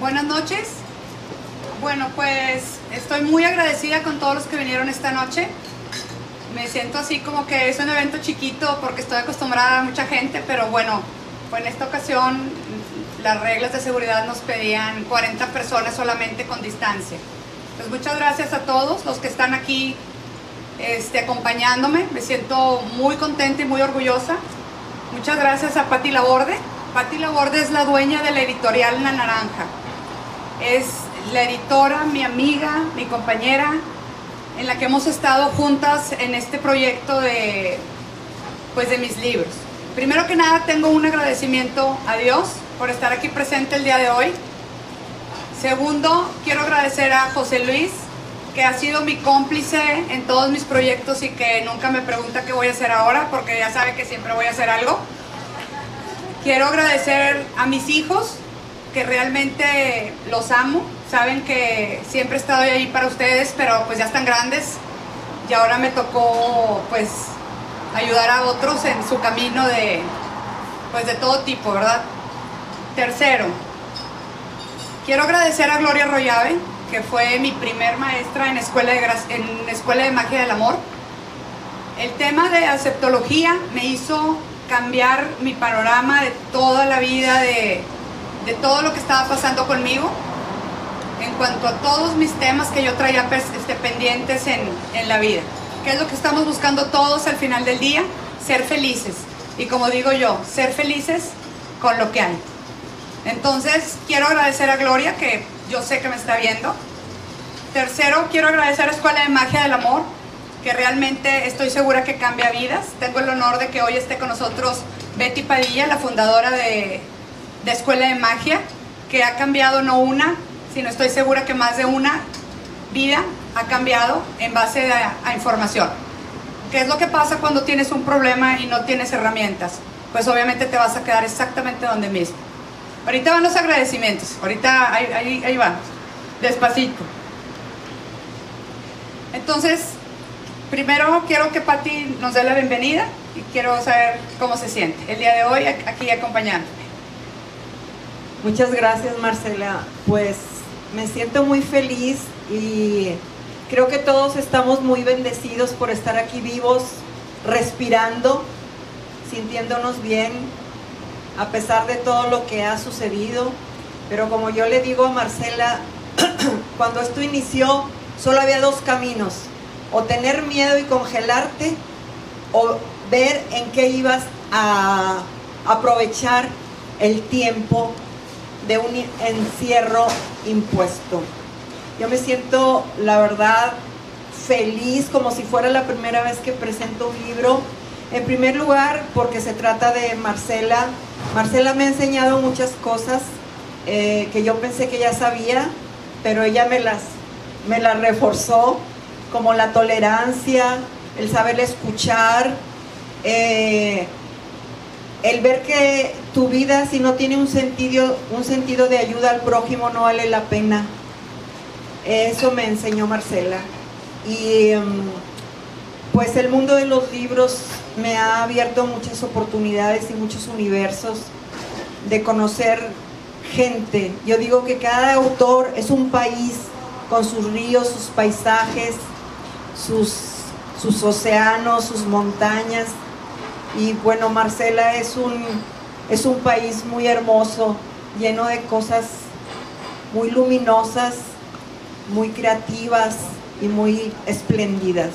Buenas noches. Bueno, pues estoy muy agradecida con todos los que vinieron esta noche. Me siento así como que es un evento chiquito porque estoy acostumbrada a mucha gente, pero bueno, pues en esta ocasión las reglas de seguridad nos pedían 40 personas solamente con distancia. Pues muchas gracias a todos los que están aquí este, acompañándome. Me siento muy contenta y muy orgullosa. Muchas gracias a Patti Laborde. Patti Laborde es la dueña de la editorial La Naranja. Es la editora, mi amiga, mi compañera, en la que hemos estado juntas en este proyecto de, pues, de mis libros. Primero que nada tengo un agradecimiento a Dios por estar aquí presente el día de hoy. Segundo, quiero agradecer a José Luis, que ha sido mi cómplice en todos mis proyectos y que nunca me pregunta qué voy a hacer ahora, porque ya sabe que siempre voy a hacer algo. Quiero agradecer a mis hijos, realmente los amo, saben que siempre he estado ahí para ustedes, pero pues ya están grandes y ahora me tocó pues ayudar a otros en su camino de pues de todo tipo, ¿verdad? Tercero, quiero agradecer a Gloria Royave, que fue mi primer maestra en Escuela de, en Escuela de Magia del Amor. El tema de aceptología me hizo cambiar mi panorama de toda la vida, de, de todo lo que estaba pasando conmigo en cuanto a todos mis temas que yo traía este, pendientes en, en la vida. ¿Qué es lo que estamos buscando todos al final del día? Ser felices. Y como digo yo, ser felices con lo que hay. Entonces, quiero agradecer a Gloria, que yo sé que me está viendo. Tercero, quiero agradecer a Escuela de Magia del Amor, que realmente estoy segura que cambia vidas. Tengo el honor de que hoy esté con nosotros Betty Padilla, la fundadora de, de Escuela de Magia, que ha cambiado no una, sino estoy segura que más de una vida ha cambiado en base a, información. ¿Qué es lo que pasa cuando tienes un problema y no tienes herramientas? Pues obviamente te vas a quedar exactamente donde mismo. Ahorita van los agradecimientos, ahorita ahí, ahí, ahí despacito. Entonces, primero quiero que Patti nos dé la bienvenida y quiero saber cómo se siente el día de hoy aquí acompañándome. Muchas gracias Marcela, pues me siento muy feliz y creo que todos estamos muy bendecidos por estar aquí vivos, respirando, sintiéndonos bien, a pesar de todo lo que ha sucedido. Pero como yo le digo a Marcela, cuando esto inició, solo había dos caminos, o tener miedo y congelarte, o ver en qué ibas a aprovechar el tiempo de un encierro impuesto. Yo me siento, la verdad, feliz como si fuera la primera vez que presento un libro. En primer lugar, porque se trata de Marcela. Marcela me ha enseñado muchas cosas eh, que yo pensé que ya sabía, pero ella me las, me las reforzó, como la tolerancia, el saber escuchar, eh, el ver que tu vida si no tiene un sentido, un sentido de ayuda al prójimo no vale la pena. Eso me enseñó Marcela. Y em, pues el mundo de los libros me ha abierto muchas oportunidades y muchos universos de conocer gente. Yo digo que cada autor es un país con sus ríos, sus paisajes, sus, sus océanos, sus montañas. Y bueno, Marcela es un, es un país muy hermoso, lleno de cosas muy luminosas, muy creativas y muy espléndidas.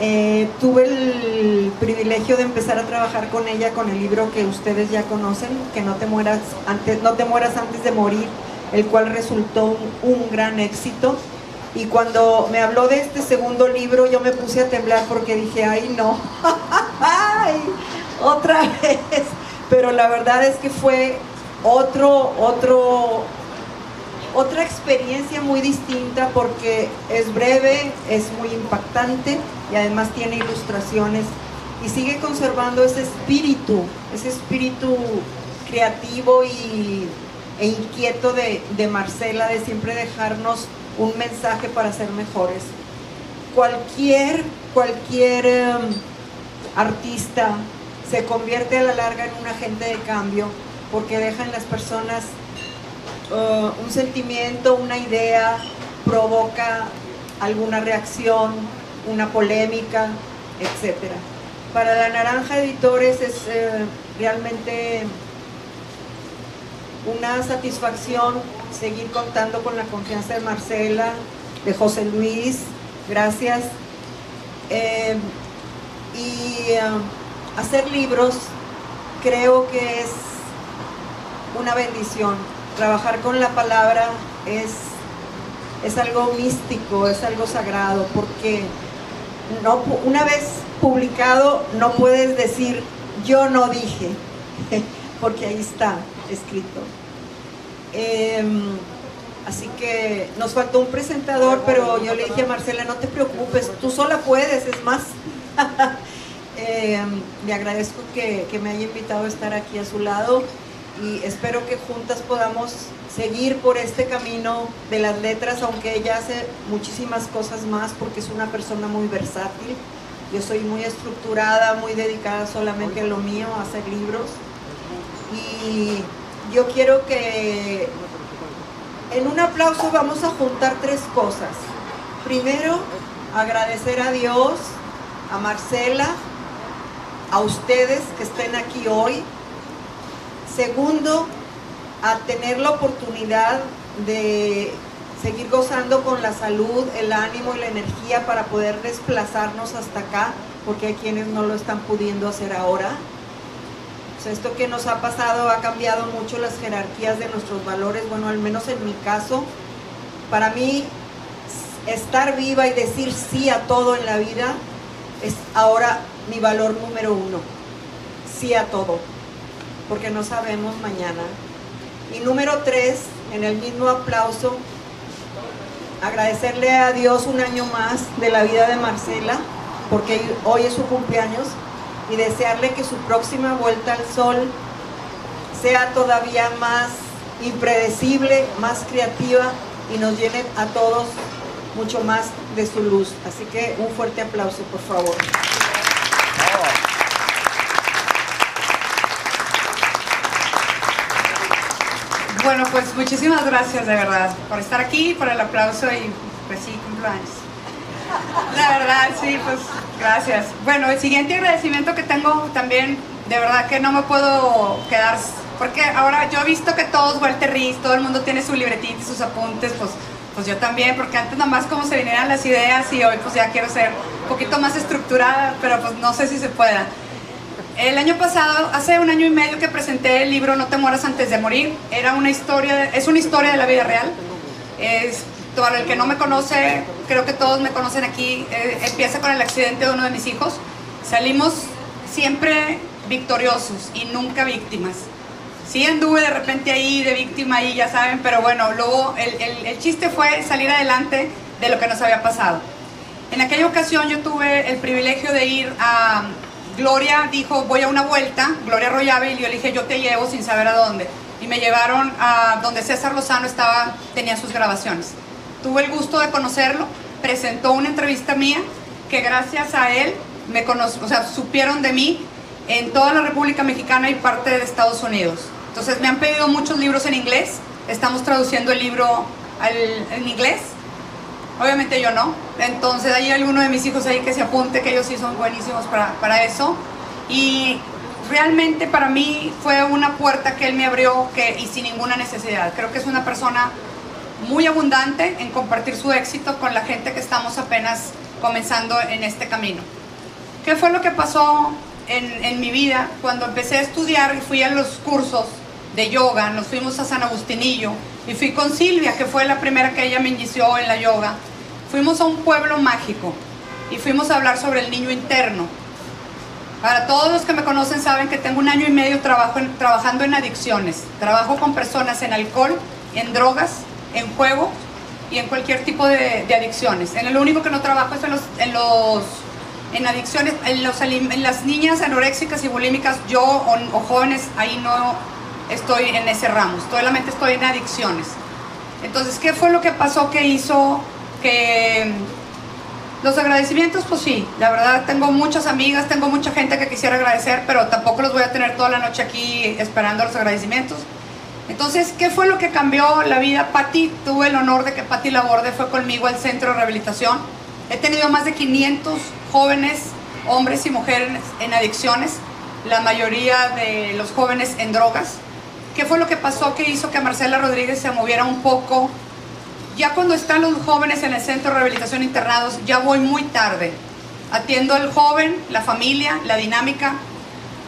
Eh, tuve el privilegio de empezar a trabajar con ella con el libro que ustedes ya conocen, que no te mueras antes, no te mueras antes de morir, el cual resultó un, un gran éxito. Y cuando me habló de este segundo libro, yo me puse a temblar porque dije, ay no, ay, otra vez. Pero la verdad es que fue otro, otro, otra experiencia muy distinta porque es breve, es muy impactante y además tiene ilustraciones y sigue conservando ese espíritu, ese espíritu creativo y, e inquieto de, de Marcela de siempre dejarnos un mensaje para ser mejores. Cualquier, cualquier um, artista se convierte a la larga en un agente de cambio porque deja en las personas uh, un sentimiento, una idea, provoca alguna reacción, una polémica, etc. Para la Naranja Editores es eh, realmente una satisfacción seguir contando con la confianza de Marcela, de José Luis, gracias. Eh, y eh, hacer libros creo que es una bendición. Trabajar con la palabra es, es algo místico, es algo sagrado, porque no, una vez publicado no puedes decir yo no dije, porque ahí está escrito. Em, así que nos faltó un presentador, pero yo le dije a Marcela, no te preocupes, tú sola puedes, es más. Em, le agradezco que, que me haya invitado a estar aquí a su lado y espero que juntas podamos seguir por este camino de las letras, aunque ella hace muchísimas cosas más porque es una persona muy versátil. Yo soy muy estructurada, muy dedicada solamente a lo mío, a hacer libros. Y yo quiero que en un aplauso vamos a juntar tres cosas. Primero, agradecer a Dios, a Marcela, a ustedes que estén aquí hoy. Segundo, a tener la oportunidad de seguir gozando con la salud, el ánimo y la energía para poder desplazarnos hasta acá, porque hay quienes no lo están pudiendo hacer ahora esto que nos ha pasado ha cambiado mucho las jerarquías de nuestros valores, bueno, al menos en mi caso, para mí estar viva y decir sí a todo en la vida es ahora mi valor número uno, sí a todo, porque no sabemos mañana. Y número tres, en el mismo aplauso, agradecerle a Dios un año más de la vida de Marcela, porque hoy es su cumpleaños y desearle que su próxima vuelta al sol sea todavía más impredecible, más creativa y nos llene a todos mucho más de su luz. Así que un fuerte aplauso, por favor. Bueno, pues muchísimas gracias de verdad por estar aquí, por el aplauso y pues sí, cumpleaños. La verdad, sí, pues gracias. Bueno, el siguiente agradecimiento que tengo también, de verdad que no me puedo quedar, porque ahora yo he visto que todos Walter Riz, todo el mundo tiene su libretita y sus apuntes, pues, pues yo también, porque antes nada más como se vinieran las ideas y hoy pues ya quiero ser un poquito más estructurada, pero pues no sé si se pueda. El año pasado, hace un año y medio que presenté el libro No te mueras antes de morir, era una historia, es una historia de la vida real. Es para el que no me conoce, creo que todos me conocen aquí, eh, empieza con el accidente de uno de mis hijos. Salimos siempre victoriosos y nunca víctimas. Sí anduve de repente ahí de víctima ahí, ya saben, pero bueno, luego el, el chiste fue salir adelante de lo que nos había pasado. En aquella ocasión yo tuve el privilegio de ir a... Gloria dijo, voy a una vuelta, Gloria Royave, y yo le dije, yo te llevo sin saber a dónde. Y me llevaron a donde César Lozano estaba, tenía sus grabaciones tuve el gusto de conocerlo, presentó una entrevista mía que gracias a él me o sea, supieron de mí en toda la República Mexicana y parte de Estados Unidos. Entonces me han pedido muchos libros en inglés, estamos traduciendo el libro en inglés, obviamente yo no, entonces hay alguno de mis hijos ahí que se apunte, que ellos sí son buenísimos para, para eso, y realmente para mí fue una puerta que él me abrió que, y sin ninguna necesidad, creo que es una persona muy abundante en compartir su éxito con la gente que estamos apenas comenzando en este camino. ¿Qué fue lo que pasó en, en mi vida cuando empecé a estudiar y fui a los cursos de yoga? Nos fuimos a San Agustinillo y fui con Silvia, que fue la primera que ella me inició en la yoga. Fuimos a un pueblo mágico y fuimos a hablar sobre el niño interno. Para todos los que me conocen saben que tengo un año y medio trabajo trabajando en adicciones. Trabajo con personas en alcohol, en drogas en juego y en cualquier tipo de, adicciones. En lo único que no trabajo es en los, en los en adicciones, en, los, en las niñas anoréxicas y bulímicas, yo o, jóvenes, ahí no estoy en ese ramo, solamente estoy en adicciones. Entonces, ¿qué fue lo que pasó que hizo que, Los agradecimientos, pues sí, la verdad tengo muchas amigas, tengo mucha gente que quisiera agradecer, pero tampoco los voy a tener toda la noche aquí esperando los agradecimientos. Entonces, ¿qué fue lo que cambió la vida? Patti, tuve el honor de que Patti Laborde fue conmigo al centro de rehabilitación. He tenido más de 500 jóvenes, hombres y mujeres en adicciones, la mayoría de los jóvenes en drogas. ¿Qué fue lo que pasó que hizo que Marcela Rodríguez se moviera un poco ya cuando están los jóvenes en el centro de rehabilitación internados, ya voy muy tarde. Atiendo al joven, la familia, la dinámica.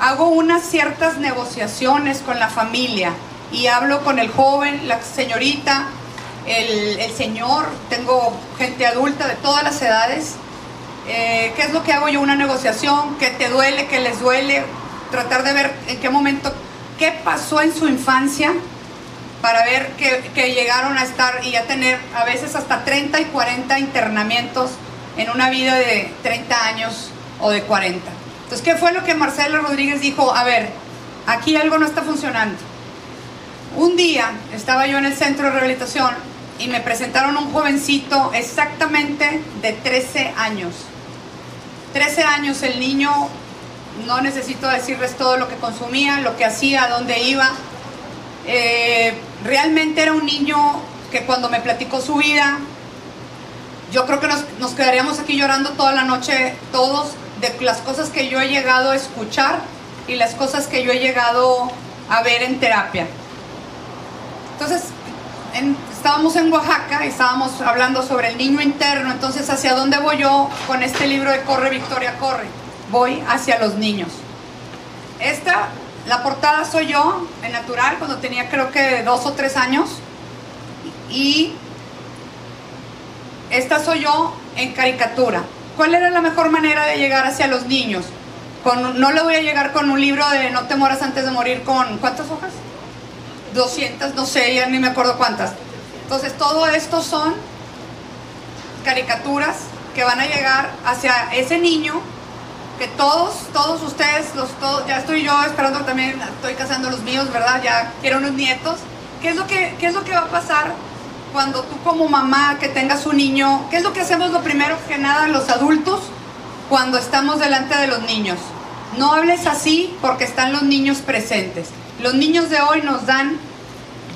Hago unas ciertas negociaciones con la familia y hablo con el joven, la señorita, el, señor. Tengo gente adulta de todas las edades. Eh, ¿Qué es lo que hago yo? Una negociación, ¿qué te duele, qué les duele? Tratar de ver en qué momento, qué pasó en su infancia para ver que, llegaron a estar y a tener a veces hasta 30 y 40 internamientos en una vida de 30 años o de 40. Entonces, ¿qué fue lo que Marcelo Rodríguez dijo? A ver, aquí algo no está funcionando. Un día estaba yo en el centro de rehabilitación y me presentaron un jovencito exactamente de 13 años. 13 años el niño, no necesito decirles todo lo que consumía, lo que hacía, dónde iba, eh, realmente era un niño que cuando me platicó su vida, yo creo que nos, quedaríamos aquí llorando toda la noche todos de las cosas que yo he llegado a escuchar y las cosas que yo he llegado a ver en terapia. Entonces, estábamos en Oaxaca y estábamos hablando sobre el niño interno, entonces hacia dónde voy yo con este libro de Corre Victoria Corre. Voy hacia los niños. Esta la portada soy yo, en natural, cuando tenía creo que dos o tres años. Y esta soy yo en caricatura. ¿Cuál era la mejor manera de llegar hacia los niños? No le voy a llegar con un libro de No te mueras antes de morir con ¿cuántas hojas? 200, no sé, ya ni me acuerdo cuántas. Entonces todo esto son caricaturas que van a llegar hacia ese niño que todos, todos ustedes, los, todos, ya estoy yo esperando también, estoy casando los míos, ¿verdad? Ya quiero unos nietos. ¿Qué es, lo que, ¿Qué es lo que va a pasar cuando tú como mamá que tengas un niño, qué es lo que hacemos lo primero que nada los adultos cuando estamos delante de los niños? No hables así porque están los niños presentes. Los niños de hoy nos dan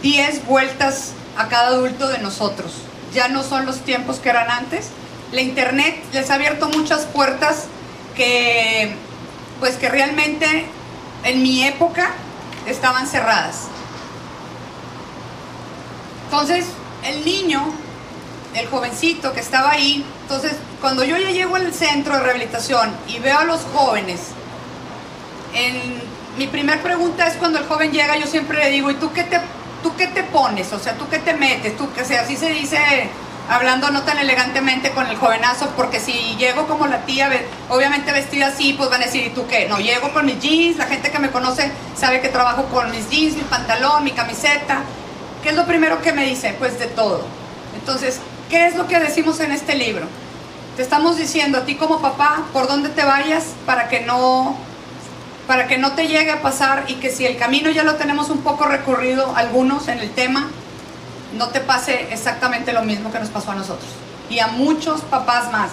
10 vueltas a cada adulto de nosotros. Ya no son los tiempos que eran antes. La internet les ha abierto muchas puertas que pues que realmente en mi época estaban cerradas. Entonces, el niño, el jovencito que estaba ahí, entonces cuando yo ya llego al centro de rehabilitación y veo a los jóvenes, en, mi primera pregunta es cuando el joven llega, yo siempre le digo, ¿y tú qué te, tú qué te pones? O sea, ¿tú qué te metes? ¿Tú, que sea, así se dice hablando no tan elegantemente con el jovenazo, porque si llego como la tía, obviamente vestida así, pues van a decir, ¿y tú qué? No, llego con mis jeans, la gente que me conoce sabe que trabajo con mis jeans, mi pantalón, mi camiseta. ¿Qué es lo primero que me dice? Pues de todo. Entonces, ¿qué es lo que decimos en este libro? Te estamos diciendo a ti como papá por dónde te vayas para que no para que no te llegue a pasar y que si el camino ya lo tenemos un poco recorrido algunos en el tema, no te pase exactamente lo mismo que nos pasó a nosotros y a muchos papás más.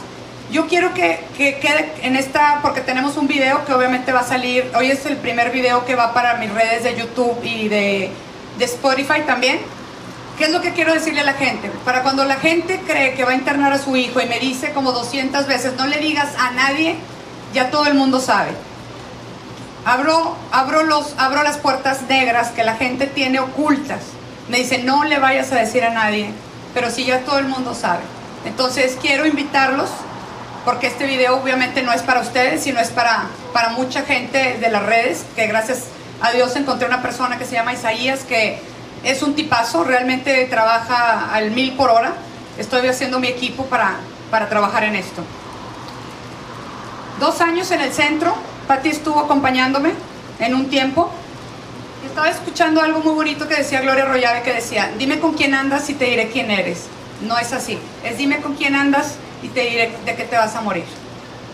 Yo quiero que, quede en esta, porque tenemos un video que obviamente va a salir, hoy es el primer video que va para mis redes de YouTube y de, de Spotify también. ¿Qué es lo que quiero decirle a la gente? Para cuando la gente cree que va a internar a su hijo y me dice como 200 veces, no le digas a nadie, ya todo el mundo sabe. Abro, abro, los, abro las puertas negras que la gente tiene ocultas me dice, no le vayas a decir a nadie, pero si ya todo el mundo sabe. Entonces quiero invitarlos, porque este video obviamente no es para ustedes, sino es para, para mucha gente de las redes, que gracias a Dios encontré una persona que se llama Isaías, que es un tipazo, realmente trabaja al mil por hora. Estoy haciendo mi equipo para, para trabajar en esto. Dos años en el centro, Pati estuvo acompañándome en un tiempo estaba escuchando algo muy bonito que decía Gloria Royave, que decía, dime con quién andas y te diré quién eres. No es así. Es dime con quién andas y te diré de qué te vas a morir.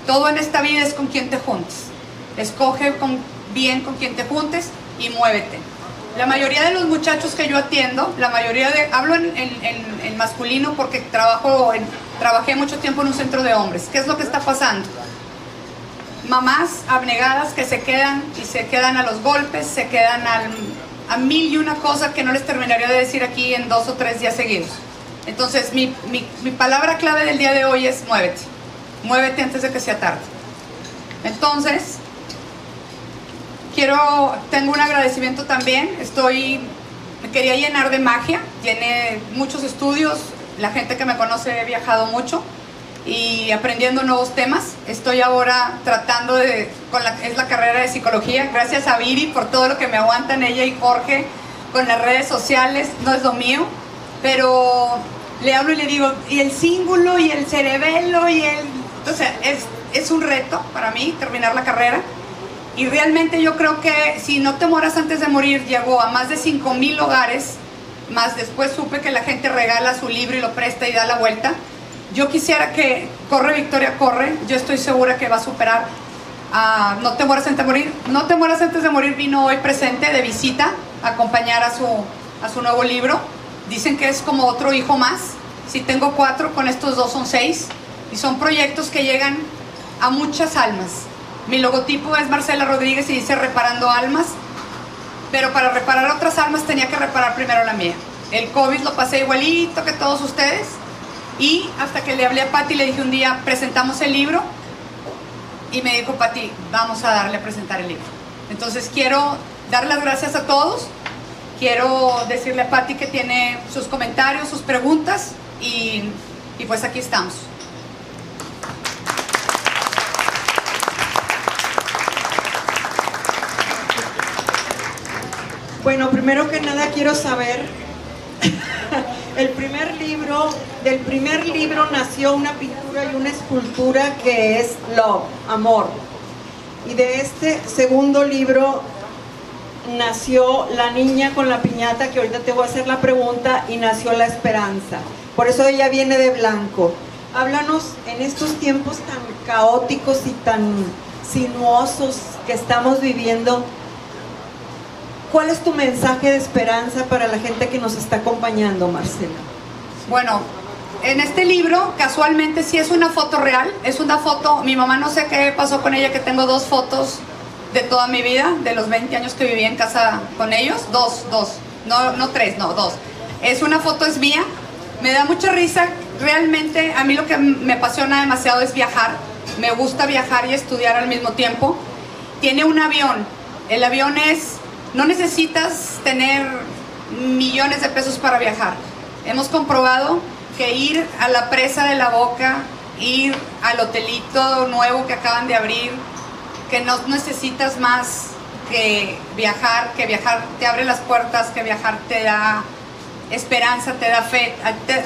Todo en esta vida es con quién te juntes. Escoge con, bien con quién te juntes y muévete. La mayoría de los muchachos que yo atiendo, la mayoría de, hablo en, en masculino porque trabajo en, trabajé mucho tiempo en un centro de hombres. ¿Qué es lo que está pasando? Mamás abnegadas que se quedan y se quedan a los golpes, se quedan a mil y una cosa que no les terminaría de decir aquí en dos o tres días seguidos. Entonces, mi, mi palabra clave del día de hoy es muévete. Muévete antes de que sea tarde. Entonces, quiero, tengo un agradecimiento también. Estoy, me quería llenar de magia. Tiene muchos estudios. La gente que me conoce he viajado mucho y aprendiendo nuevos temas. Estoy ahora tratando de, con la, es la carrera de psicología. Gracias a Viri por todo lo que me aguantan ella y Jorge con las redes sociales. No es lo mío, pero le hablo y le digo, y el símbolo y el cerebelo y el... Sea, es, es un reto para mí terminar la carrera. Y realmente yo creo que si no te moras antes de morir, llegó a más de 5 mil hogares, más después supe que la gente regala su libro y lo presta y da la vuelta. Yo quisiera que Corre Victoria Corre, yo estoy segura que va a superar a No te mueras antes de morir. No te mueras antes de morir vino hoy presente de visita a acompañar a su, a su nuevo libro. Dicen que es como otro hijo más. Si tengo cuatro, con estos dos son seis. Y son proyectos que llegan a muchas almas. Mi logotipo es Marcela Rodríguez y dice reparando almas, pero para reparar otras almas tenía que reparar primero la mía. El COVID lo pasé igualito que todos ustedes y hasta que le hablé a Patti le dije un día, presentamos el libro y me dijo Patti, vamos a darle a presentar el libro. Entonces quiero dar las gracias a todos, quiero decirle a Patti que tiene sus comentarios, sus preguntas y, y pues aquí estamos. Bueno, primero que nada quiero saber, el primer libro, del primer libro nació una pintura y una escultura que es Love, Amor. Y de este segundo libro nació La niña con la piñata, que ahorita te voy a hacer la pregunta, y nació La esperanza. Por eso ella viene de blanco. Háblanos en estos tiempos tan caóticos y tan sinuosos que estamos viviendo, ¿Cuál es tu mensaje de esperanza para la gente que nos está acompañando, Marcela? Bueno, en este libro, casualmente sí es una foto real, es una foto, mi mamá no sé qué pasó con ella, que tengo dos fotos de toda mi vida, de los 20 años que viví en casa con ellos, dos, dos, no, no tres, no, dos. Es una foto, es mía, me da mucha risa, realmente a mí lo que me apasiona demasiado es viajar, me gusta viajar y estudiar al mismo tiempo. Tiene un avión, el avión es no necesitas tener millones de pesos para viajar. Hemos comprobado que ir a la presa de la boca, ir al hotelito nuevo que acaban de abrir, que no necesitas más que viajar, que viajar te abre las puertas, que viajar te da esperanza, te da fe, te.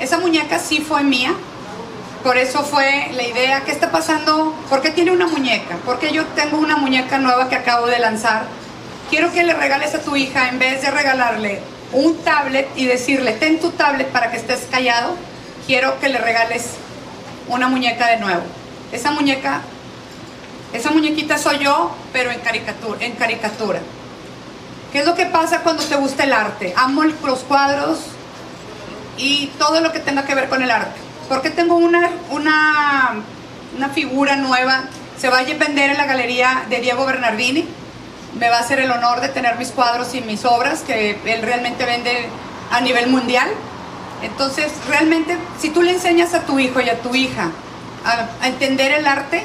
Esa muñeca sí fue mía, por eso fue la idea, ¿qué está pasando? ¿Por qué tiene una muñeca? Porque yo tengo una muñeca nueva que acabo de lanzar quiero que le regales a tu hija, en vez de regalarle un tablet y decirle, ten tu tablet para que estés callado, quiero que le regales una muñeca de nuevo. Esa muñeca, esa muñequita soy yo, pero en caricatura. En caricatura. ¿Qué es lo que pasa cuando te gusta el arte? Amo los cuadros y todo lo que tenga que ver con el arte. Porque tengo una, una, una figura nueva, se va a vender en la galería de Diego Bernardini me va a hacer el honor de tener mis cuadros y mis obras que él realmente vende a nivel mundial. Entonces, realmente, si tú le enseñas a tu hijo y a tu hija a, entender el arte,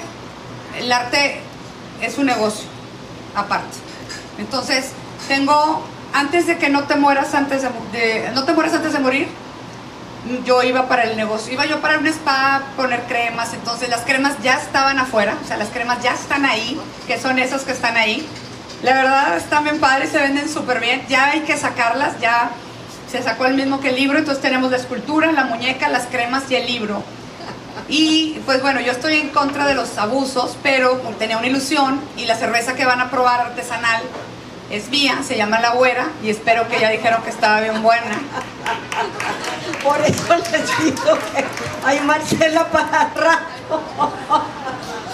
el arte es un negocio aparte. Entonces, tengo, antes de que no te mueras antes de, no te mueras antes de morir, yo iba para el negocio, iba yo para un spa, poner cremas, entonces las cremas ya estaban afuera, o sea, las cremas ya están ahí, que son esas que están ahí, la verdad están bien padres, se venden súper bien. Ya hay que sacarlas, ya se sacó el mismo que el libro, entonces tenemos la escultura, la muñeca, las cremas y el libro. Y pues bueno, yo estoy en contra de los abusos, pero tenía una ilusión y la cerveza que van a probar artesanal es mía, se llama La Güera y espero que ya dijeron que estaba bien buena. Por eso les digo que hay Marcela para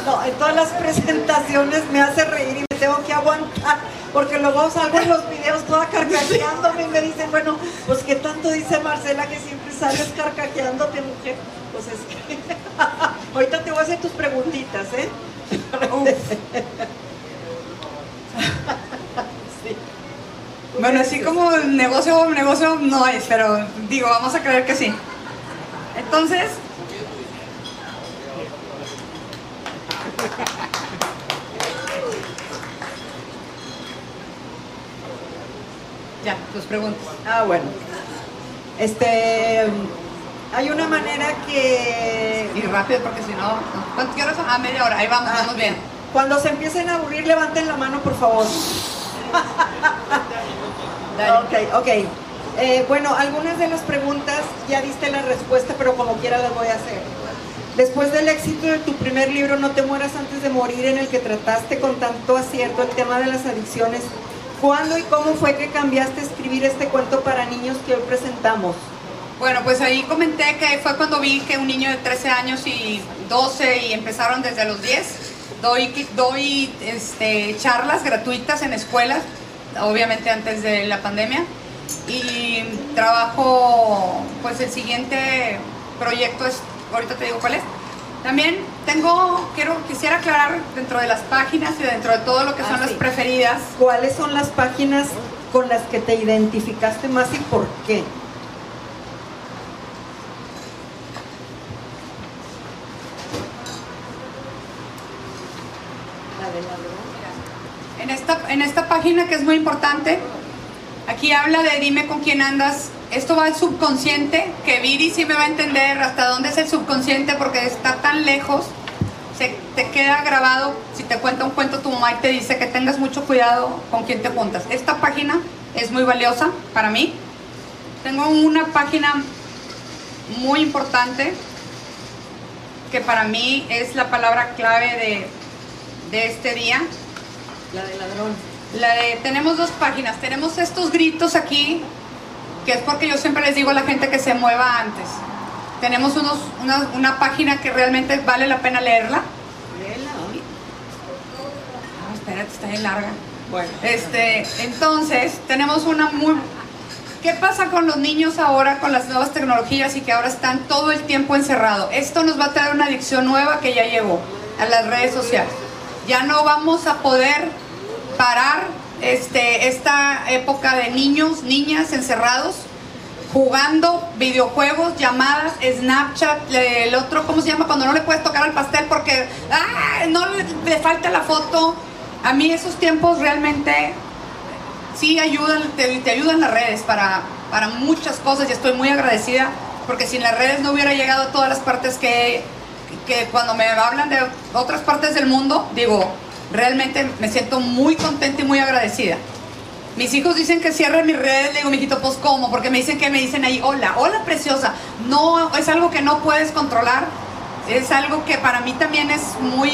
No, en todas las presentaciones me hace reír tengo que aguantar, porque luego salgo en los videos toda carcajeándome y me dicen, bueno, pues qué tanto dice Marcela que siempre sales carcajeándote, mujer. Pues es que ahorita te voy a hacer tus preguntitas, ¿eh? Bueno, así como negocio, negocio no es, pero digo, vamos a creer que sí. Entonces, ya, tus preguntas. Ah, bueno. Este, hay una manera que... Y rápido porque si no... ¿Cuánto quieres? Ah, media hora. Ahí vamos, Ah, vamos bien. Cuando se empiecen a aburrir, levanten la mano, por favor. Dale. Ok, ok. Eh, bueno, algunas de las preguntas ya diste la respuesta, pero como quiera las voy a hacer. Después del éxito de tu primer libro, No te mueras antes de morir, en el que trataste con tanto acierto el tema de las adicciones, ¿cuándo y cómo fue que cambiaste a escribir este cuento para niños que hoy presentamos? Bueno, pues ahí comenté que fue cuando vi que un niño de 13 años y 12 y empezaron desde los 10. Doy, doy este, charlas gratuitas en escuelas, obviamente antes de la pandemia. Y trabajo, pues el siguiente proyecto es, ahorita te digo cuál es. También tengo, quiero, quisiera aclarar dentro de las páginas y dentro de todo lo que Ah, son las preferidas, ¿Cuáles son las páginas con las que te identificaste más y por qué? La de ladrón. En esta, en esta página que es muy importante, aquí habla de dime con quién andas. Esto va al subconsciente, que Viri sí me va a entender hasta dónde es el subconsciente porque está tan lejos. Se te queda grabado, si te cuenta un cuento tu mamá te dice que tengas mucho cuidado con quién te juntas. Esta página es muy valiosa para mí. Tengo una página muy importante que para mí es la palabra clave de, de este día. La de ladrón. La de, tenemos dos páginas, tenemos estos gritos aquí, que es porque yo siempre les digo a la gente que se mueva antes. Tenemos unos, una, una página que realmente vale la pena leerla. Ah, espérate, está bien larga. Bueno. Este, entonces, tenemos una muy... ¿Qué pasa con los niños ahora con las nuevas tecnologías y que ahora están todo el tiempo encerrados? Esto nos va a traer una adicción nueva que ya llegó a las redes sociales. Ya no vamos a poder parar este, esta época de niños, niñas encerrados, jugando videojuegos, llamadas, Snapchat, el otro, ¿cómo se llama? Cuando no le puedes tocar al pastel porque ¡ah! no le, le falta la foto. A mí esos tiempos realmente sí ayudan, te, te ayudan las redes para, para muchas cosas y estoy muy agradecida porque sin las redes no hubiera llegado a todas las partes que, que cuando me hablan de otras partes del mundo, digo, realmente me siento muy contenta y muy agradecida. Mis hijos dicen que cierre mis redes, le digo, mijito, pues ¿cómo? Porque me dicen que me dicen ahí, hola, hola preciosa. No, es algo que no puedes controlar. Es algo que para mí también es muy,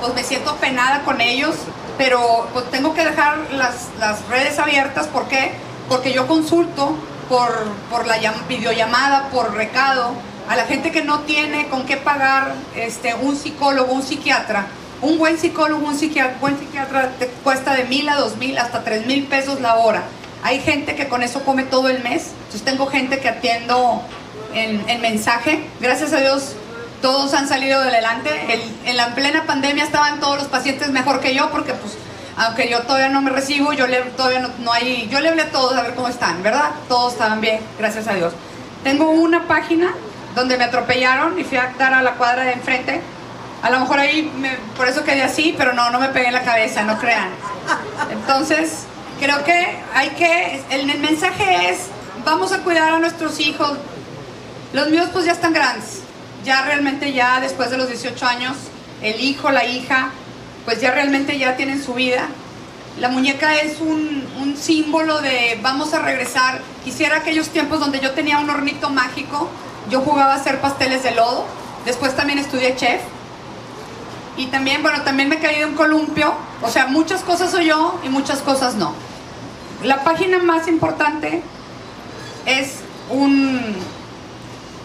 pues me siento penada con ellos, pero pues tengo que dejar las, las redes abiertas. ¿Por qué? Porque yo consulto por, por la llam- videollamada, por recado, a la gente que no tiene con qué pagar este, un psicólogo, un psiquiatra. Un buen psicólogo, un psiquiatra, buen psiquiatra te cuesta de mil a dos mil hasta tres mil pesos la hora. Hay gente que con eso come todo el mes. Entonces tengo gente que atiendo en, en mensaje. Gracias a Dios todos han salido adelante. El- en la plena pandemia estaban todos los pacientes mejor que yo porque pues aunque yo todavía no me recibo, yo le, todavía no, no hay, yo le hablé a todos a ver cómo están, ¿verdad? Todos estaban bien, gracias a Dios. Tengo una página donde me atropellaron y fui a dar a la cuadra de enfrente. A lo mejor ahí, me- por eso quedé así, pero no, no me pegué en la cabeza, no crean. Entonces, creo que hay que, el, el mensaje es, vamos a cuidar a nuestros hijos. Los míos pues ya están grandes, ya realmente ya después de los 18 años, el hijo, la hija, pues ya realmente ya tienen su vida. La muñeca es un, un símbolo de vamos a regresar. Quisiera aquellos tiempos donde yo tenía un hornito mágico, yo jugaba a hacer pasteles de lodo, después también estudié chef. Y también, bueno, también me caí de un columpio. O sea, muchas cosas soy yo y muchas cosas no. La página más importante es un,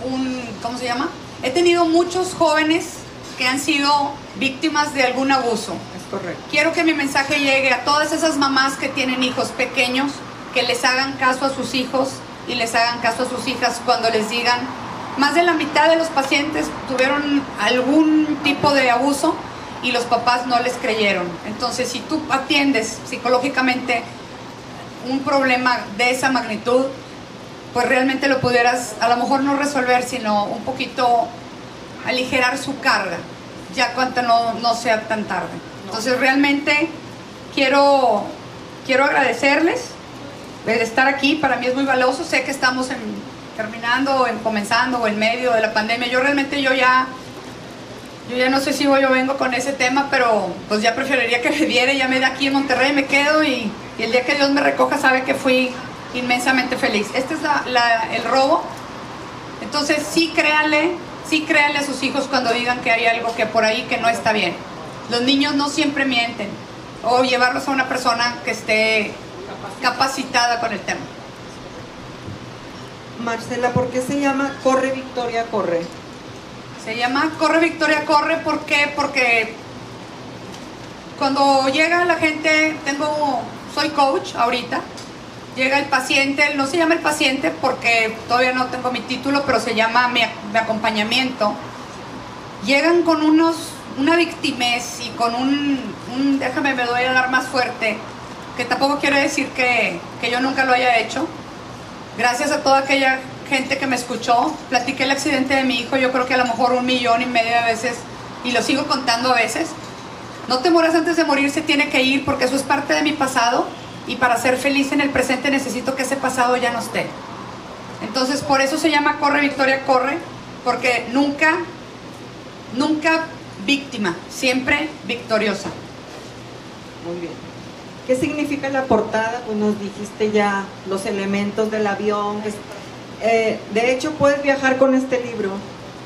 un, ¿cómo se llama? He tenido muchos jóvenes que han sido víctimas de algún abuso. correcto. Quiero que mi mensaje llegue a todas esas mamás que tienen hijos pequeños, que les hagan caso a sus hijos y les hagan caso a sus hijas cuando les digan, más de la mitad de los pacientes tuvieron algún tipo de abuso y los papás no les creyeron. Entonces, si tú atiendes psicológicamente un problema de esa magnitud, pues realmente lo pudieras a lo mejor no resolver, sino un poquito aligerar su carga, ya cuando no, no sea tan tarde. Entonces realmente quiero, quiero agradecerles de estar aquí, para mí es muy valioso, sé que estamos en, terminando, en comenzando o en medio de la pandemia, yo realmente yo ya, yo ya no sé si voy o vengo con ese tema, pero pues ya preferiría que me viera, ya me da aquí en Monterrey, me quedo y, y el día que Dios me recoja sabe que fui inmensamente feliz. Este es el robo. Entonces sí créanle, sí créanle a sus hijos cuando digan que hay algo que por ahí que no está bien. Los niños no siempre mienten. O llevarlos a una persona que esté capacitada con el tema. Marcela, ¿por qué se llama Corre Victoria Corre? Se llama Corre Victoria Corre, ¿por qué? Porque cuando llega la gente, tengo, soy coach ahorita, llega el paciente, no se llama el paciente porque todavía no tengo mi título, pero se llama mi, acompañamiento. Llegan con unos, una victimez y con un, déjame, me doy a dar más fuerte, que tampoco quiere decir que, que yo nunca lo haya hecho. Gracias a toda aquella gente que me escuchó, platiqué el accidente de mi hijo, yo creo que a lo mejor un millón y medio de veces, y lo sigo contando a veces. No te mueras antes de morir, se tiene que ir porque eso es parte de mi pasado y para ser feliz en el presente necesito que ese pasado ya no esté. Entonces por eso se llama Corre Victoria Corre, porque nunca, nunca víctima, siempre victoriosa. Muy bien. ¿Qué significa la portada? Pues nos dijiste ya los elementos del avión. Eh, de hecho, puedes viajar con este libro.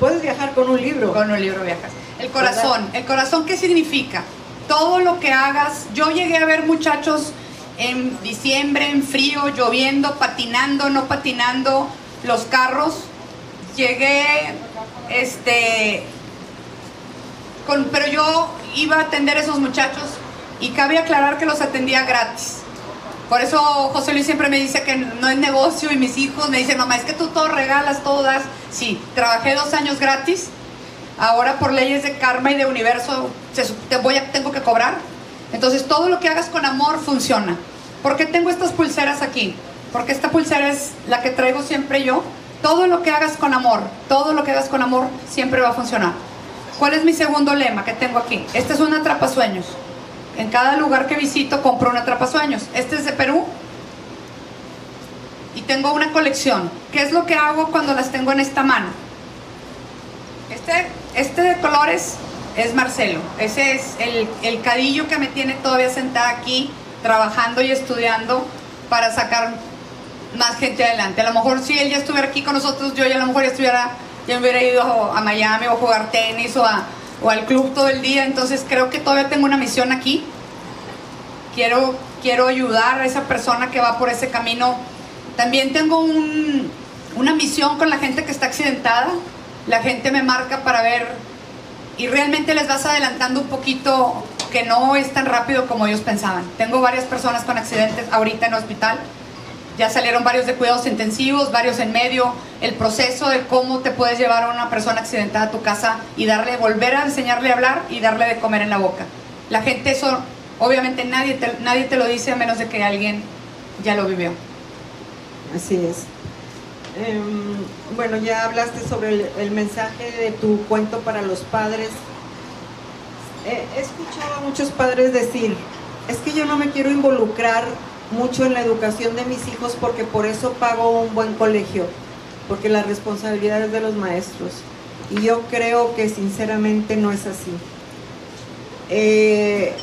Puedes viajar con un libro. Con un libro viajas. El corazón. ¿El corazón qué significa? Todo lo que hagas. Yo llegué a ver muchachos en diciembre, en frío, lloviendo, patinando, no patinando los carros. Llegué, este, con, pero yo iba a atender a esos muchachos y cabe aclarar que los atendía gratis. Por eso José Luis siempre me dice que no es negocio y mis hijos me dicen, mamá, es que tú todo regalas, todo das. Sí, trabajé dos años gratis. Ahora por leyes de karma y de universo te voy a, tengo que cobrar. Entonces todo lo que hagas con amor funciona. ¿Por qué tengo estas pulseras aquí? Porque esta pulsera es la que traigo siempre yo. Todo lo que hagas con amor, todo lo que hagas con amor siempre va a funcionar. ¿Cuál es mi segundo lema que tengo aquí? Este es un atrapasueños. En cada lugar que visito compro un atrapasueños. Este es de Perú. Y tengo una colección. ¿Qué es lo que hago cuando las tengo en esta mano? Este, este de colores es Marcelo. Ese es el, el cadillo que me tiene todavía sentada aquí, trabajando y estudiando para sacar más gente adelante. A lo mejor si él ya estuviera aquí con nosotros, yo ya a lo mejor ya estuviera, ya me hubiera ido a Miami o a jugar tenis o, a, o al club todo el día. Entonces creo que todavía tengo una misión aquí. Quiero, quiero ayudar a esa persona que va por ese camino. También tengo un, una misión con la gente que está accidentada. La gente me marca para ver y realmente les vas adelantando un poquito que no es tan rápido como ellos pensaban. Tengo varias personas con accidentes ahorita en el hospital. Ya salieron varios de cuidados intensivos, varios en medio. El proceso de cómo te puedes llevar a una persona accidentada a tu casa y darle, volver a enseñarle a hablar y darle de comer en la boca. La gente eso, obviamente nadie te, nadie te lo dice a menos de que alguien ya lo vivió. Así es. Em, bueno, ya hablaste sobre el, mensaje de tu cuento para los padres. he escuchado a muchos padres decir, es que yo no me quiero involucrar mucho en la educación de mis hijos porque por eso pago un buen colegio, porque la responsabilidad es de los maestros. Y yo creo que sinceramente no es así. Eh,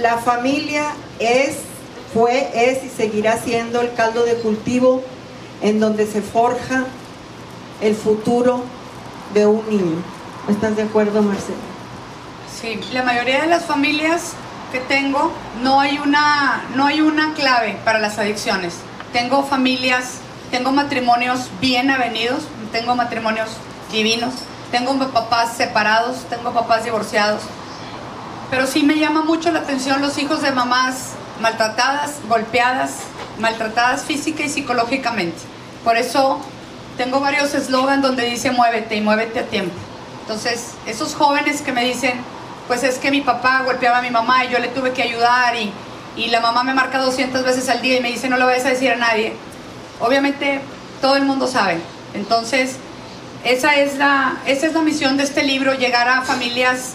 la familia es, fue, es y seguirá siendo el caldo de cultivo en donde se forja el futuro de un niño. ¿Estás de acuerdo, Marcela? Sí, la mayoría de las familias que tengo no hay una, no hay una clave para las adicciones. Tengo familias, tengo matrimonios bien avenidos, tengo matrimonios divinos, tengo papás separados, tengo papás divorciados. pero sí me llama mucho la atención los hijos de mamás maltratadas, golpeadas, maltratadas física y psicológicamente. Por eso tengo varios eslogans donde dice muévete y muévete a tiempo. Entonces, esos jóvenes que me dicen, pues es que mi papá golpeaba a mi mamá y yo le tuve que ayudar y, y la mamá me marca 200 veces al día y me dice no lo vayas a decir a nadie. Obviamente todo el mundo sabe. Entonces, esa es la, esa es la misión de este libro, llegar a familias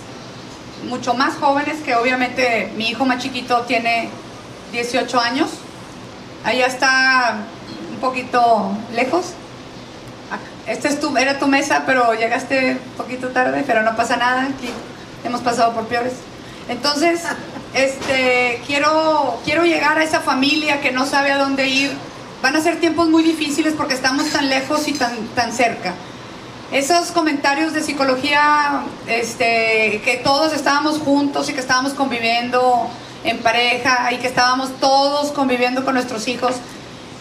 mucho más jóvenes, que obviamente mi hijo más chiquito tiene 18 años. Allá está un poquito lejos. Esta es tu, era tu mesa, pero llegaste un poquito tarde, pero no pasa nada. Aquí hemos pasado por peores. Entonces, este, quiero, quiero llegar a esa familia que no sabe a dónde ir. Van a ser tiempos muy difíciles porque estamos tan lejos y tan, tan cerca. Esos comentarios de psicología, este, que todos estábamos juntos y que estábamos conviviendo en pareja y que estábamos todos conviviendo con nuestros hijos.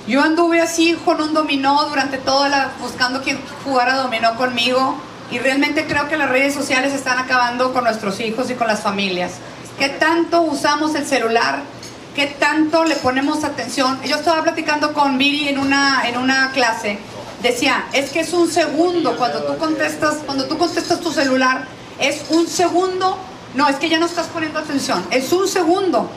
Yo anduve así con un dominó durante toda la, buscando quien jugara dominó conmigo y realmente creo que las redes sociales están acabando con nuestros hijos y con las familias. ¿Qué tanto usamos el celular? ¿Qué tanto le ponemos atención? Yo estaba platicando con Miri en una, en una clase. Decía, es que es un segundo cuando tú contestas, cuando tú contestas tu celular, es un segundo. No, es que ya no estás poniendo atención. Es un segundo.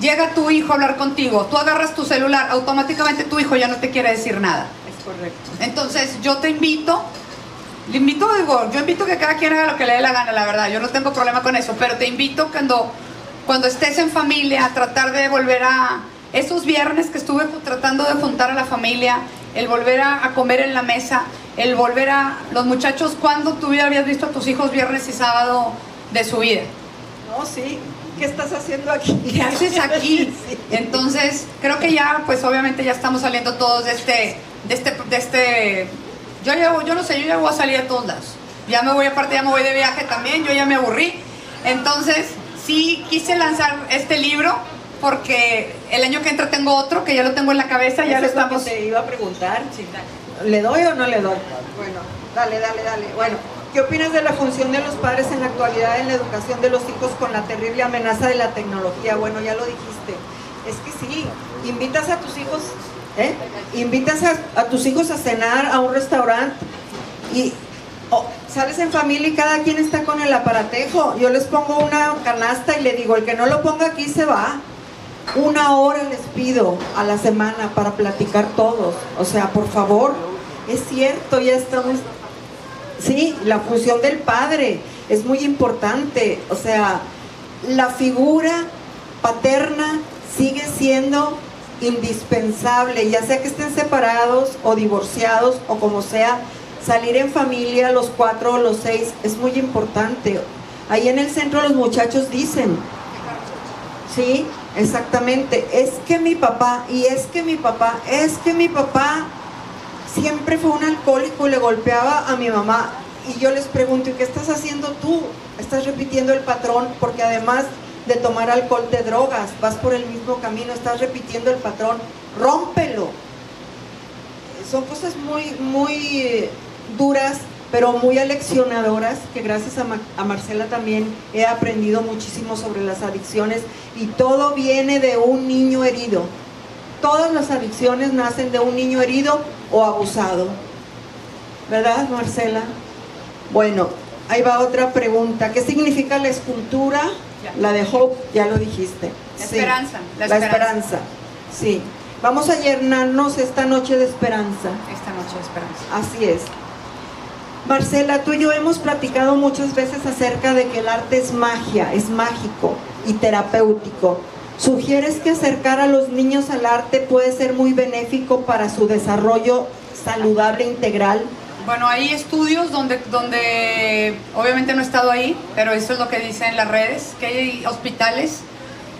Llega tu hijo a hablar contigo, tú agarras tu celular, automáticamente tu hijo ya no te quiere decir nada. Es correcto. Entonces yo te invito le invito, digo, yo invito que cada quien haga lo que le dé la gana, la verdad, yo no tengo problema con eso, pero te invito cuando, cuando estés en familia a tratar de volver a esos viernes que estuve tratando de juntar a la familia, el volver a, comer en la mesa, el volver a los muchachos, ¿cuándo tú habías visto a tus hijos viernes y sábado de su vida? No, sí. ¿Qué estás haciendo aquí? ¿Qué haces aquí? Entonces, creo que ya, pues obviamente ya estamos saliendo todos de este, de este, de este yo, ya, yo no sé, yo ya voy a salir a todos lados. Ya me voy, aparte ya me voy de viaje también, yo ya me aburrí. Entonces, sí quise lanzar este libro porque el año que entra tengo otro que ya lo tengo en la cabeza, ya lo estamos... te iba a preguntar, ¿le doy o no le doy? Bueno, dale, dale, dale. Bueno, ¿qué opinas de la función de los padres en la actualidad en la educación de los hijos con la terrible amenaza de la tecnología? Bueno, ya lo dijiste. Es que sí, invitas a tus hijos ¿Eh? Invitas a, tus hijos a cenar a un restaurante y sales en familia y cada quien está con el aparatejo. Yo les pongo una canasta y le digo, el que no lo ponga aquí se va. Una hora les pido a la semana para platicar todos. O sea, por favor, es cierto, ya estamos... Sí, la función del padre es muy importante. O sea, la figura paterna sigue siendo indispensable, ya sea que estén separados o divorciados o como sea, salir en familia los cuatro o los seis es muy importante. Ahí en el centro los muchachos dicen, sí, exactamente, es que mi papá, y es que mi papá, es que mi papá siempre fue un alcohólico y le golpeaba a mi mamá. Y yo les pregunto, ¿y qué estás haciendo tú? Estás repitiendo el patrón porque además de tomar alcohol, te drogas, vas por el mismo camino, estás repitiendo el patrón, rómpelo. Son cosas muy, muy duras, pero muy aleccionadoras, que gracias a, Marcela también he aprendido muchísimo sobre las adicciones y todo viene de un niño herido. Todas las adicciones nacen de un niño herido o abusado. ¿Verdad, Marcela? Bueno, ahí va otra pregunta. ¿Qué significa la escultura? La de Hope, ya lo dijiste. La esperanza. La, esperanza. Sí. Vamos a llenarnos esta noche de esperanza. Esta noche de esperanza. Así es. Marcela, tú y yo hemos platicado muchas veces acerca de que el arte es magia, es mágico y terapéutico. ¿Sugieres que acercar a los niños al arte puede ser muy benéfico para su desarrollo saludable integral? Bueno, hay estudios donde, donde obviamente no he estado ahí, pero eso es lo que dicen las redes, que hay hospitales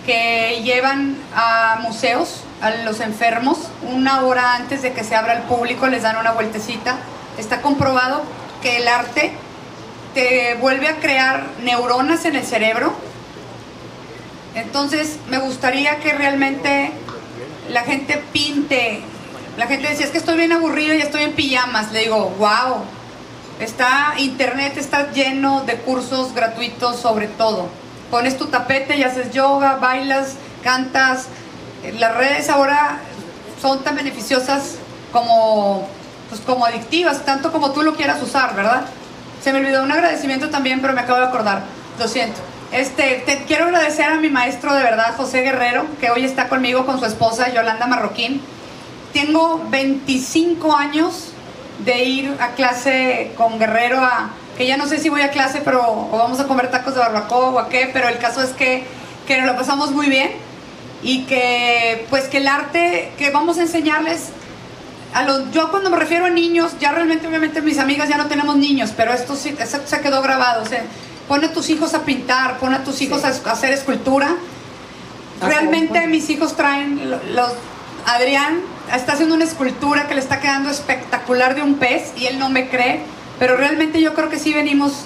que llevan a museos a los enfermos una hora antes de que se abra al público, les dan una vueltecita. Está comprobado que el arte te vuelve a crear neuronas en el cerebro. Entonces me gustaría que realmente la gente pinte la gente decía, es que estoy bien aburrido y estoy en pijamas. Le digo, wow, está, internet está lleno de cursos gratuitos sobre todo. pones tu tapete y haces yoga, bailas, cantas. Las redes ahora son tan beneficiosas como, pues como adictivas, tanto como tú lo quieras usar, ¿verdad? Se me olvidó un agradecimiento también, pero me acabo de acordar. Lo siento. Este, te quiero agradecer a mi maestro de verdad, José Guerrero, que hoy está conmigo con su esposa, Yolanda Marroquín. Tengo 25 años de ir a clase con Guerrero, a, que ya no sé si voy a clase, pero o vamos a comer tacos de barbacoa o a qué, pero el caso es que, que nos lo pasamos muy bien y que pues que el arte que vamos a enseñarles a los, yo cuando me refiero a niños, ya realmente obviamente mis amigas ya no tenemos niños, pero esto sí se quedó grabado, o sea, pone a tus hijos a pintar, pone a tus hijos a, hacer escultura. Realmente mis hijos traen los Adrián está haciendo una escultura que le está quedando espectacular de un pez y él no me cree, pero realmente yo creo que sí venimos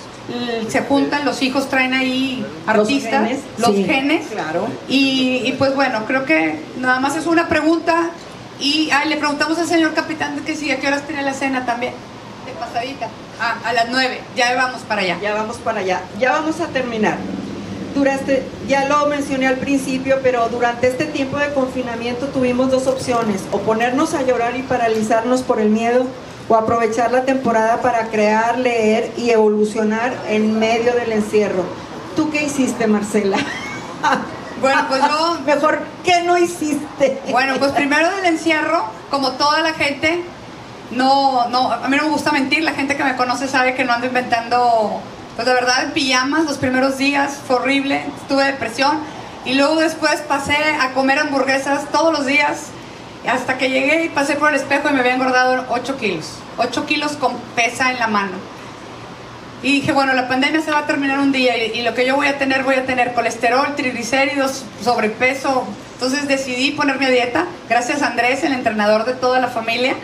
se juntan, los hijos traen ahí artistas, los genes, claro. Y, pues bueno, creo que nada más es una pregunta y le preguntamos al señor capitán que si a qué horas tiene la cena también, de pasadita. Ah, a las nueve, ya vamos para allá. Ya vamos para allá, ya vamos a terminar. Durante, ya lo mencioné al principio, pero durante este tiempo de confinamiento tuvimos dos opciones, o ponernos a llorar y paralizarnos por el miedo, o aprovechar la temporada para crear, leer y evolucionar en medio del encierro. ¿Tú qué hiciste, Marcela? Bueno, pues yo... Mejor, ¿qué no hiciste? Bueno, pues primero del encierro, como toda la gente, no, no, a mí no me gusta mentir, la gente que me conoce sabe que no ando inventando, pues de verdad, en pijamas los primeros días, fue horrible, tuve depresión, y luego después pasé a comer hamburguesas todos los días, hasta que llegué y pasé por el espejo y me había engordado 8 kilos. 8 kilos con pesa en la mano. Y dije, bueno, la pandemia se va a terminar un día y, lo que yo voy a tener, voy a tener colesterol, triglicéridos, sobrepeso. Entonces decidí ponerme a dieta. Gracias a Andrés, el entrenador de toda la familia.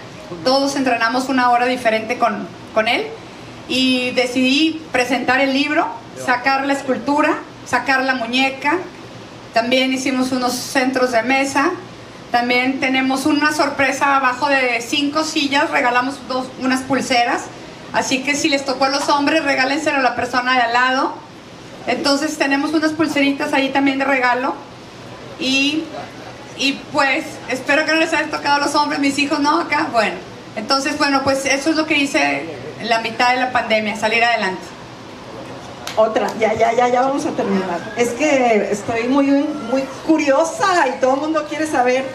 Todos entrenamos una hora diferente con, con él. Y decidí presentar el libro, sacar la escultura, sacar la muñeca. También hicimos unos centros de mesa, también tenemos una sorpresa abajo de cinco sillas, regalamos dos, unas pulseras. Así que si les tocó a los hombres, regálenselo a la persona de al lado. Entonces tenemos unas pulseritas ahí también de regalo. Y, y pues espero que no les haya tocado a los hombres, mis hijos no acá. Bueno, entonces bueno, pues eso es lo que hice la mitad de la pandemia, salir adelante. Otra, ya, ya, ya, ya vamos a terminar. Es que estoy muy, muy curiosa y todo el mundo quiere saber.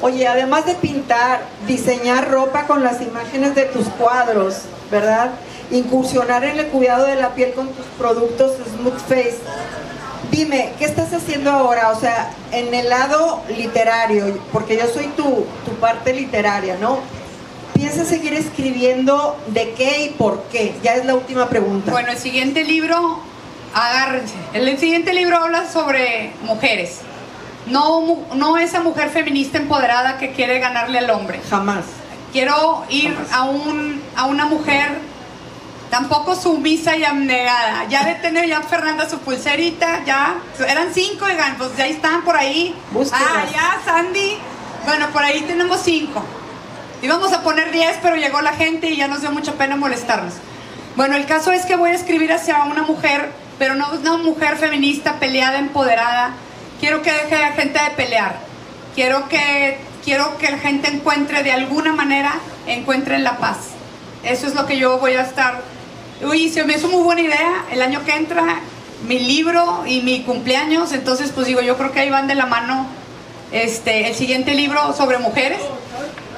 Oye, además de pintar, diseñar ropa con las imágenes de tus cuadros, ¿verdad? Incursionar en el cuidado de la piel con tus productos Smooth Face. Dime, ¿qué estás haciendo ahora? O sea, en el lado literario, porque yo soy tu, tu parte literaria, ¿no? ¿Piensas seguir escribiendo de qué y por qué? Ya es la última pregunta. Bueno, el siguiente libro, agárrense. El siguiente libro habla sobre mujeres. No, no esa mujer feminista empoderada que quiere ganarle al hombre. Jamás. Quiero ir a, un, a una mujer tampoco sumisa y abnegada. Ya de tener ya Fernanda su pulserita, ya eran cinco, pues ya están por ahí. Ah, ya Sandy. Bueno, por ahí tenemos cinco. Íbamos a poner 10, pero llegó la gente y ya nos dio mucha pena molestarnos. Bueno, el caso es que voy a escribir hacia una mujer, pero no una mujer feminista, peleada, empoderada. Quiero que deje la gente de pelear. Quiero que, quiero que la gente encuentre de alguna manera, encuentre la paz. Eso es lo que yo voy a estar. Uy, se me hizo muy buena idea. El año que entra, mi libro y mi cumpleaños. Entonces, pues digo, yo creo que ahí van de la mano este, el siguiente libro sobre mujeres.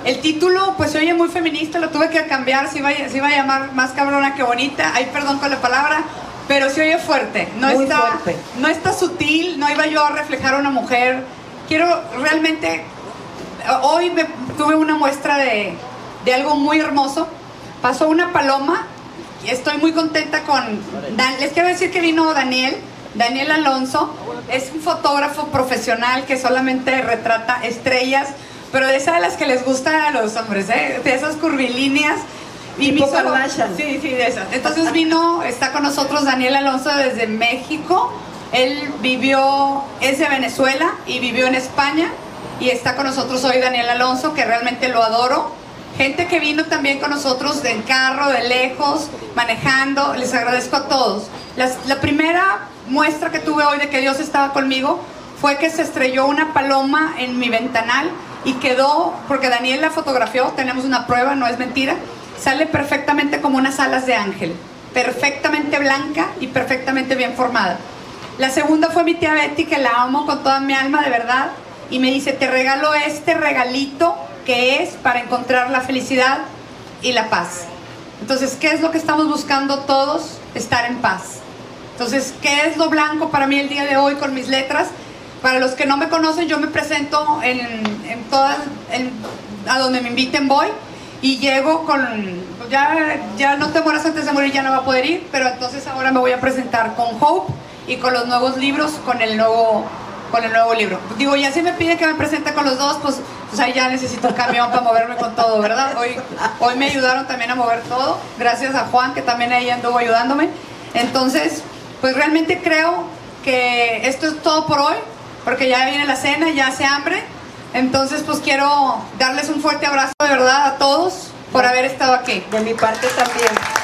El título, pues se oye muy feminista, lo tuve que cambiar, se iba, iba a llamar más cabrona que bonita, ay perdón con la palabra, pero se oye fuerte, no está, no está sutil, no iba yo a reflejar a una mujer. Quiero realmente, hoy tuve una muestra de, de algo muy hermoso. Pasó una paloma y estoy muy contenta con. les quiero decir que vino Daniel, Daniel Alonso, es un fotógrafo profesional que solamente retrata estrellas pero de esas de las que les gustan a los hombres, ¿eh? de esas curvilíneas. Y mi Sí, sí, de esas. Entonces vino, está con nosotros Daniel Alonso desde México. Él vivió, es de Venezuela y vivió en España. Y está con nosotros hoy Daniel Alonso, que realmente lo adoro. Gente que vino también con nosotros en carro, de lejos, manejando. Les agradezco a todos. la primera muestra que tuve hoy de que Dios estaba conmigo fue que se estrelló una paloma en mi ventanal y quedó, porque Daniel la fotografió, tenemos una prueba, no es mentira, sale perfectamente como unas alas de ángel, perfectamente blanca y perfectamente bien formada. La segunda fue mi tía Betty, que la amo con toda mi alma, de verdad, y me dice, te regalo este regalito que es para encontrar la felicidad y la paz. Entonces, ¿qué es lo que estamos buscando todos? Estar en paz. Entonces, ¿qué es lo blanco para mí el día de hoy con mis letras? Para los que no me conocen, yo me presento en, en todas, a donde me inviten voy y llego con, pues ya, ya no te mueras antes de morir, ya no va a poder ir, pero entonces ahora me voy a presentar con Hope y con los nuevos libros, con el nuevo, con el nuevo libro. Digo, ya si me pide que me presente con los dos, pues, pues ahí ya necesito un camión para moverme con todo, ¿verdad? Hoy, hoy me ayudaron también a mover todo, gracias a Juan, que también ahí anduvo ayudándome. Entonces, pues realmente creo que esto es todo por hoy porque ya viene la cena, ya hace hambre. Entonces, pues quiero darles un fuerte abrazo de verdad a todos por haber estado aquí. De mi parte también.